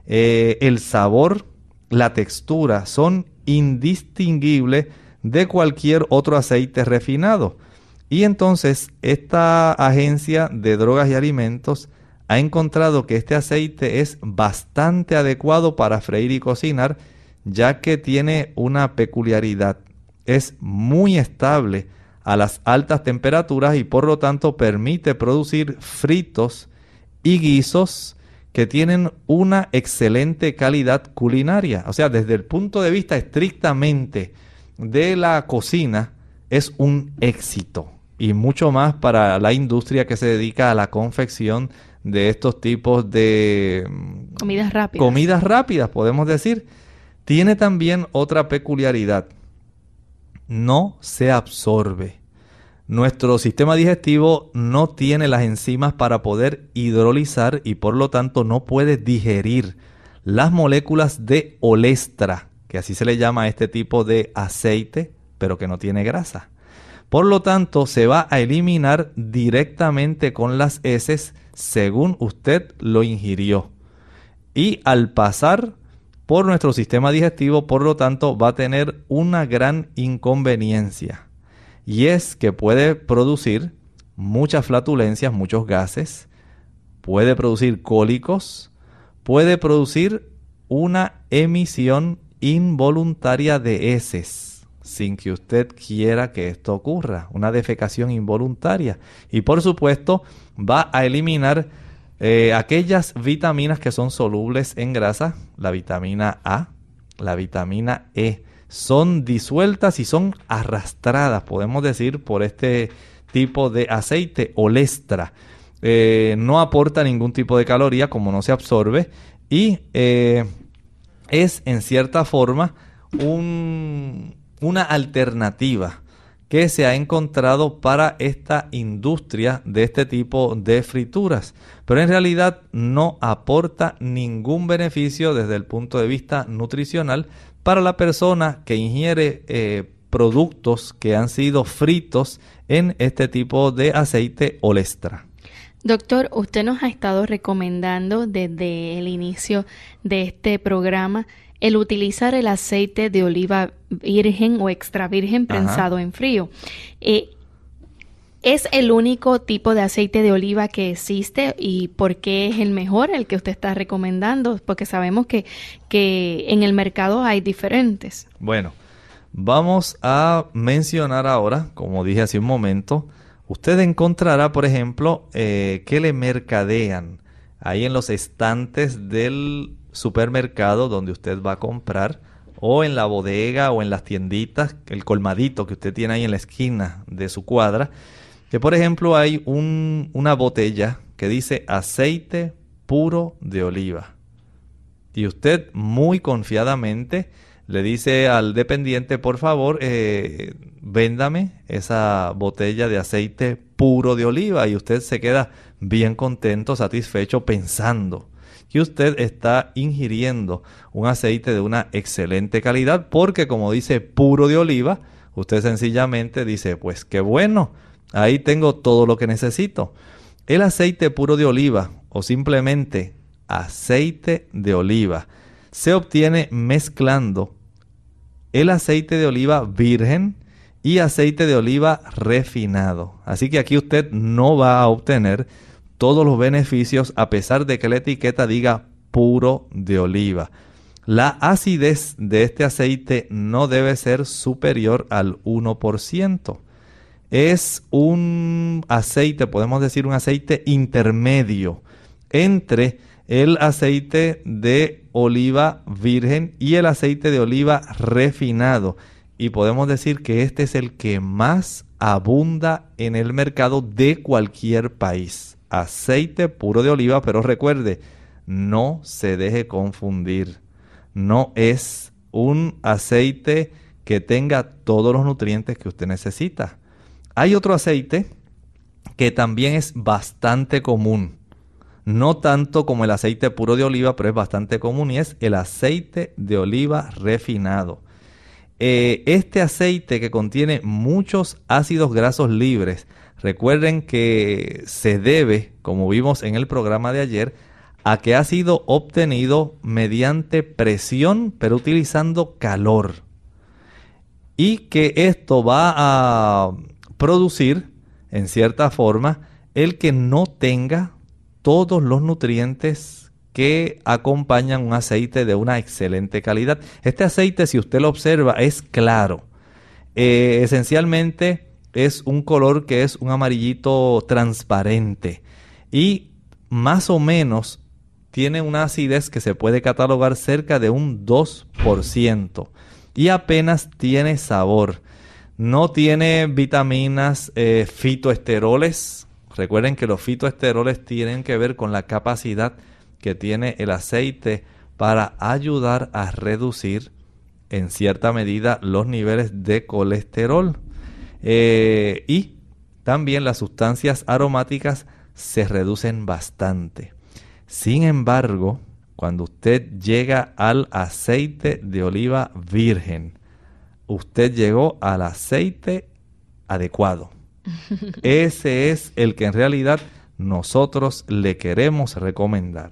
Eh, el sabor, la textura son indistinguibles de cualquier otro aceite refinado. Y entonces esta agencia de drogas y alimentos ha encontrado que este aceite es bastante adecuado para freír y cocinar, ya que tiene una peculiaridad. Es muy estable a las altas temperaturas y por lo tanto permite producir fritos y guisos que tienen una excelente calidad culinaria. O sea, desde el punto de vista estrictamente de la cocina, es un éxito. Y mucho más para la industria que se dedica a la confección de estos tipos de mm, comidas rápidas. Comidas rápidas, podemos decir. Tiene también otra peculiaridad. No se absorbe. Nuestro sistema digestivo no tiene las enzimas para poder hidrolizar y por lo tanto no puede digerir las moléculas de olestra, que así se le llama a este tipo de aceite, pero que no tiene grasa. Por lo tanto, se va a eliminar directamente con las heces según usted lo ingirió. Y al pasar por nuestro sistema digestivo, por lo tanto, va a tener una gran inconveniencia. Y es que puede producir muchas flatulencias, muchos gases, puede producir cólicos, puede producir una emisión involuntaria de heces sin que usted quiera que esto ocurra, una defecación involuntaria. Y por supuesto va a eliminar eh, aquellas vitaminas que son solubles en grasa, la vitamina A, la vitamina E, son disueltas y son arrastradas, podemos decir, por este tipo de aceite olestra. Eh, no aporta ningún tipo de caloría como no se absorbe y eh, es en cierta forma un, una alternativa que se ha encontrado para esta industria de este tipo de frituras. Pero en realidad no aporta ningún beneficio desde el punto de vista nutricional para la persona que ingiere eh, productos que han sido fritos en este tipo de aceite olestra. Doctor, usted nos ha estado recomendando desde el inicio de este programa el utilizar el aceite de oliva virgen o extra virgen prensado en frío. Eh, ¿Es el único tipo de aceite de oliva que existe y por qué es el mejor, el que usted está recomendando? Porque sabemos que, que en el mercado hay diferentes. Bueno, vamos a mencionar ahora, como dije hace un momento, usted encontrará, por ejemplo, eh, que le mercadean ahí en los estantes del supermercado donde usted va a comprar o en la bodega o en las tienditas, el colmadito que usted tiene ahí en la esquina de su cuadra, que por ejemplo hay una botella que dice aceite puro de oliva. Y usted muy confiadamente le dice al dependiente, por favor, eh, véndame esa botella de aceite puro de oliva. Y usted se queda bien contento, satisfecho, pensando que usted está ingiriendo un aceite de una excelente calidad porque como dice puro de oliva, usted sencillamente dice, pues qué bueno, ahí tengo todo lo que necesito. El aceite puro de oliva o simplemente aceite de oliva se obtiene mezclando el aceite de oliva virgen y aceite de oliva refinado. Así que aquí usted no va a obtener todos los beneficios a pesar de que la etiqueta diga puro de oliva. La acidez de este aceite no debe ser superior al 1%. Es un aceite, podemos decir un aceite intermedio entre el aceite de oliva virgen y el aceite de oliva refinado. Y podemos decir que este es el que más abunda en el mercado de cualquier país aceite puro de oliva, pero recuerde, no se deje confundir. No es un aceite que tenga todos los nutrientes que usted necesita. Hay otro aceite que también es bastante común. no tanto como el aceite puro de oliva, pero es bastante común y es el aceite de oliva refinado. Eh, este aceite que contiene muchos ácidos grasos libres, recuerden que se debe, como vimos en el programa de ayer, a que ha sido obtenido mediante presión, pero utilizando calor. Y que esto va a producir, en cierta forma, el que no tenga todos los nutrientes que acompañan un aceite de una excelente calidad. Este aceite, si usted lo observa, es claro. Eh, esencialmente es un color que es un amarillito transparente y más o menos tiene una acidez que se puede catalogar cerca de un 2% y apenas tiene sabor. No tiene vitaminas eh, fitoesteroles. Recuerden que los fitoesteroles tienen que ver con la capacidad que tiene el aceite para ayudar a reducir en cierta medida los niveles de colesterol. Eh, y también las sustancias aromáticas se reducen bastante. Sin embargo, cuando usted llega al aceite de oliva virgen, usted llegó al aceite adecuado. Ese es el que en realidad nosotros le queremos recomendar.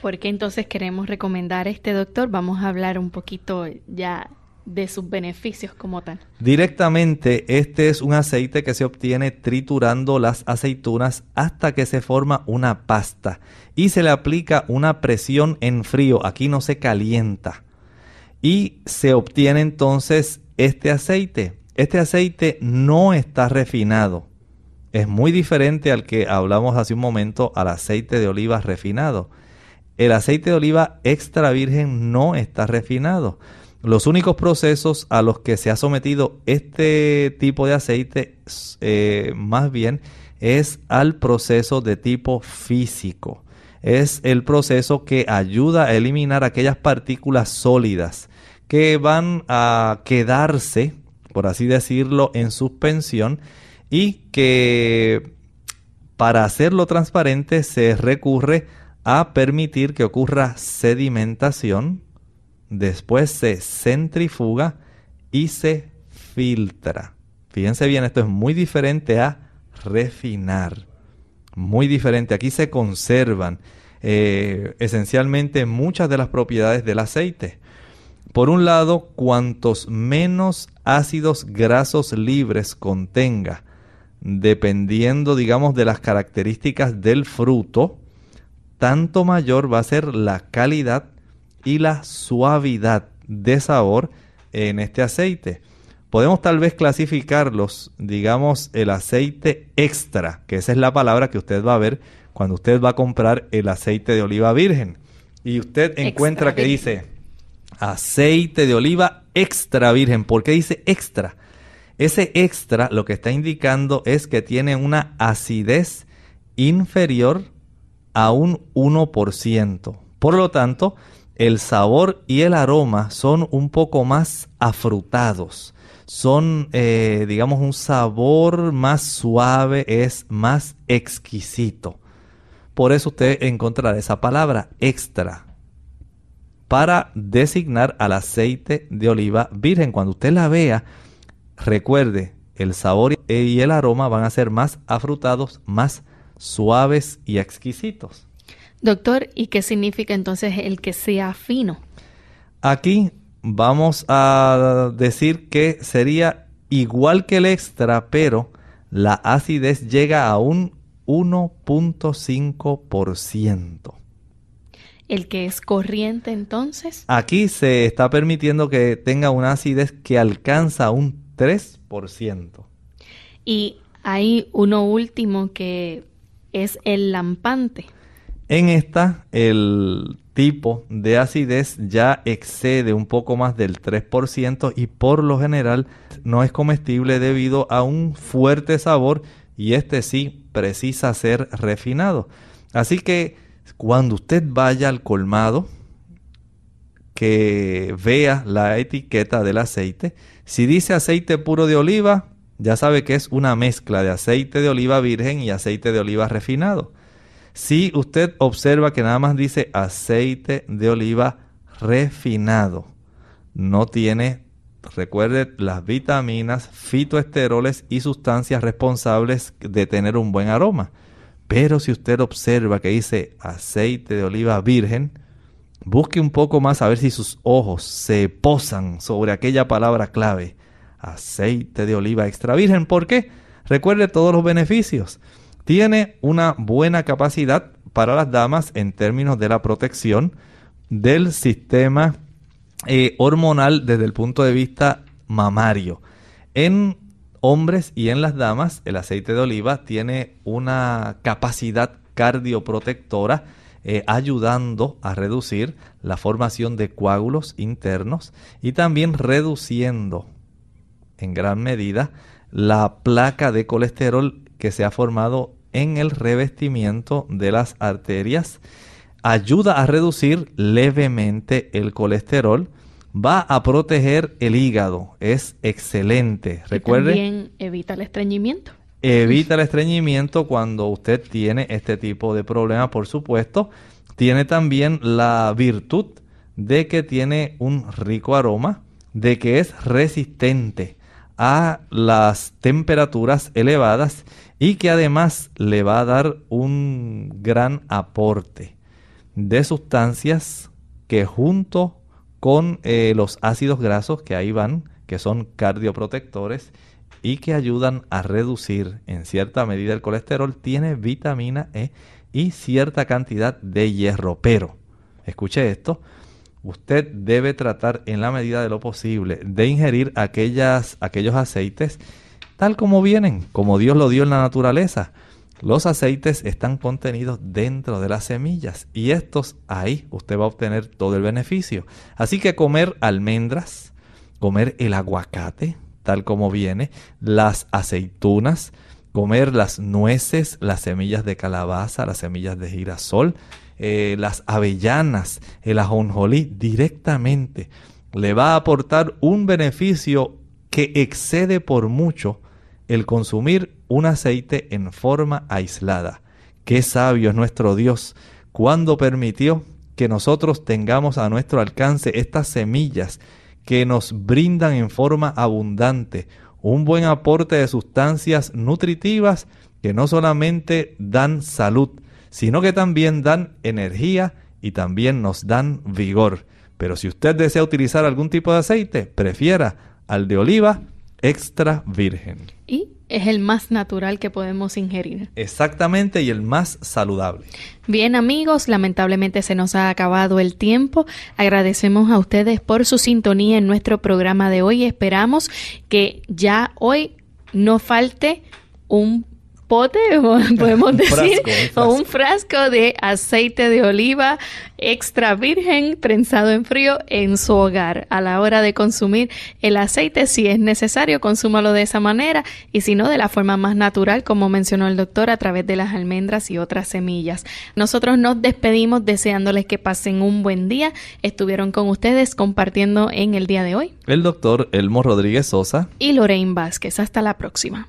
¿Por qué entonces queremos recomendar este doctor? Vamos a hablar un poquito ya de sus beneficios como tal. Directamente, este es un aceite que se obtiene triturando las aceitunas hasta que se forma una pasta y se le aplica una presión en frío. Aquí no se calienta. Y se obtiene entonces este aceite. Este aceite no está refinado. Es muy diferente al que hablamos hace un momento al aceite de oliva refinado. El aceite de oliva extra virgen no está refinado. Los únicos procesos a los que se ha sometido este tipo de aceite eh, más bien es al proceso de tipo físico. Es el proceso que ayuda a eliminar aquellas partículas sólidas que van a quedarse, por así decirlo, en suspensión y que para hacerlo transparente se recurre a permitir que ocurra sedimentación después se centrifuga y se filtra. Fíjense bien, esto es muy diferente a refinar. Muy diferente. Aquí se conservan eh, esencialmente muchas de las propiedades del aceite. Por un lado, cuantos menos ácidos grasos libres contenga, dependiendo, digamos, de las características del fruto, tanto mayor va a ser la calidad y la suavidad de sabor en este aceite. Podemos tal vez clasificarlos, digamos, el aceite extra, que esa es la palabra que usted va a ver cuando usted va a comprar el aceite de oliva virgen. Y usted encuentra que dice aceite de oliva extra virgen. ¿Por qué dice extra? Ese extra lo que está indicando es que tiene una acidez inferior a un 1%. Por lo tanto, el sabor y el aroma son un poco más afrutados. Son, eh, digamos, un sabor más suave, es más exquisito. Por eso usted encontrará esa palabra extra para designar al aceite de oliva virgen. Cuando usted la vea, recuerde, el sabor y el aroma van a ser más afrutados, más suaves y exquisitos. Doctor, ¿y qué significa entonces el que sea fino? Aquí vamos a decir que sería igual que el extra, pero la acidez llega a un 1.5%. ¿El que es corriente entonces? Aquí se está permitiendo que tenga una acidez que alcanza un 3%. Y hay uno último que es el lampante. En esta, el tipo de acidez ya excede un poco más del 3% y por lo general no es comestible debido a un fuerte sabor y este sí precisa ser refinado. Así que cuando usted vaya al colmado, que vea la etiqueta del aceite, si dice aceite puro de oliva, ya sabe que es una mezcla de aceite de oliva virgen y aceite de oliva refinado. Si usted observa que nada más dice aceite de oliva refinado, no tiene, recuerde, las vitaminas, fitoesteroles y sustancias responsables de tener un buen aroma. Pero si usted observa que dice aceite de oliva virgen, busque un poco más a ver si sus ojos se posan sobre aquella palabra clave, aceite de oliva extra virgen. ¿Por qué? Recuerde todos los beneficios. Tiene una buena capacidad para las damas en términos de la protección del sistema eh, hormonal desde el punto de vista mamario. En hombres y en las damas, el aceite de oliva tiene una capacidad cardioprotectora eh, ayudando a reducir la formación de coágulos internos y también reduciendo en gran medida la placa de colesterol que se ha formado en el revestimiento de las arterias. Ayuda a reducir levemente el colesterol va a proteger el hígado. Es excelente. Recuerde. También evita el estreñimiento. Evita el estreñimiento cuando usted tiene este tipo de problemas, por supuesto. Tiene también la virtud de que tiene un rico aroma, de que es resistente a las temperaturas elevadas y que además le va a dar un gran aporte de sustancias que junto con eh, los ácidos grasos que ahí van, que son cardioprotectores y que ayudan a reducir en cierta medida el colesterol, tiene vitamina E y cierta cantidad de hierro. Pero, escuche esto, usted debe tratar en la medida de lo posible de ingerir aquellas, aquellos aceites tal como vienen, como Dios lo dio en la naturaleza. Los aceites están contenidos dentro de las semillas y estos ahí usted va a obtener todo el beneficio. Así que comer almendras, comer el aguacate, tal como viene, las aceitunas, comer las nueces, las semillas de calabaza, las semillas de girasol, eh, las avellanas, el ajonjolí directamente le va a aportar un beneficio que excede por mucho el consumir un aceite en forma aislada. Qué sabio es nuestro Dios cuando permitió que nosotros tengamos a nuestro alcance estas semillas que nos brindan en forma abundante un buen aporte de sustancias nutritivas que no solamente dan salud, sino que también dan energía y también nos dan vigor. Pero si usted desea utilizar algún tipo de aceite, prefiera al de oliva extra virgen. Y es el más natural que podemos ingerir. Exactamente, y el más saludable. Bien amigos, lamentablemente se nos ha acabado el tiempo. Agradecemos a ustedes por su sintonía en nuestro programa de hoy. Esperamos que ya hoy no falte un pote, podemos decir, o un frasco de aceite de oliva extra virgen prensado en frío en su hogar. A la hora de consumir el aceite, si es necesario, consúmalo de esa manera y si no, de la forma más natural, como mencionó el doctor, a través de las almendras y otras semillas. Nosotros nos despedimos deseándoles que pasen un buen día. Estuvieron con ustedes compartiendo en el día de hoy. El doctor Elmo Rodríguez Sosa y Lorraine Vázquez. Hasta la próxima.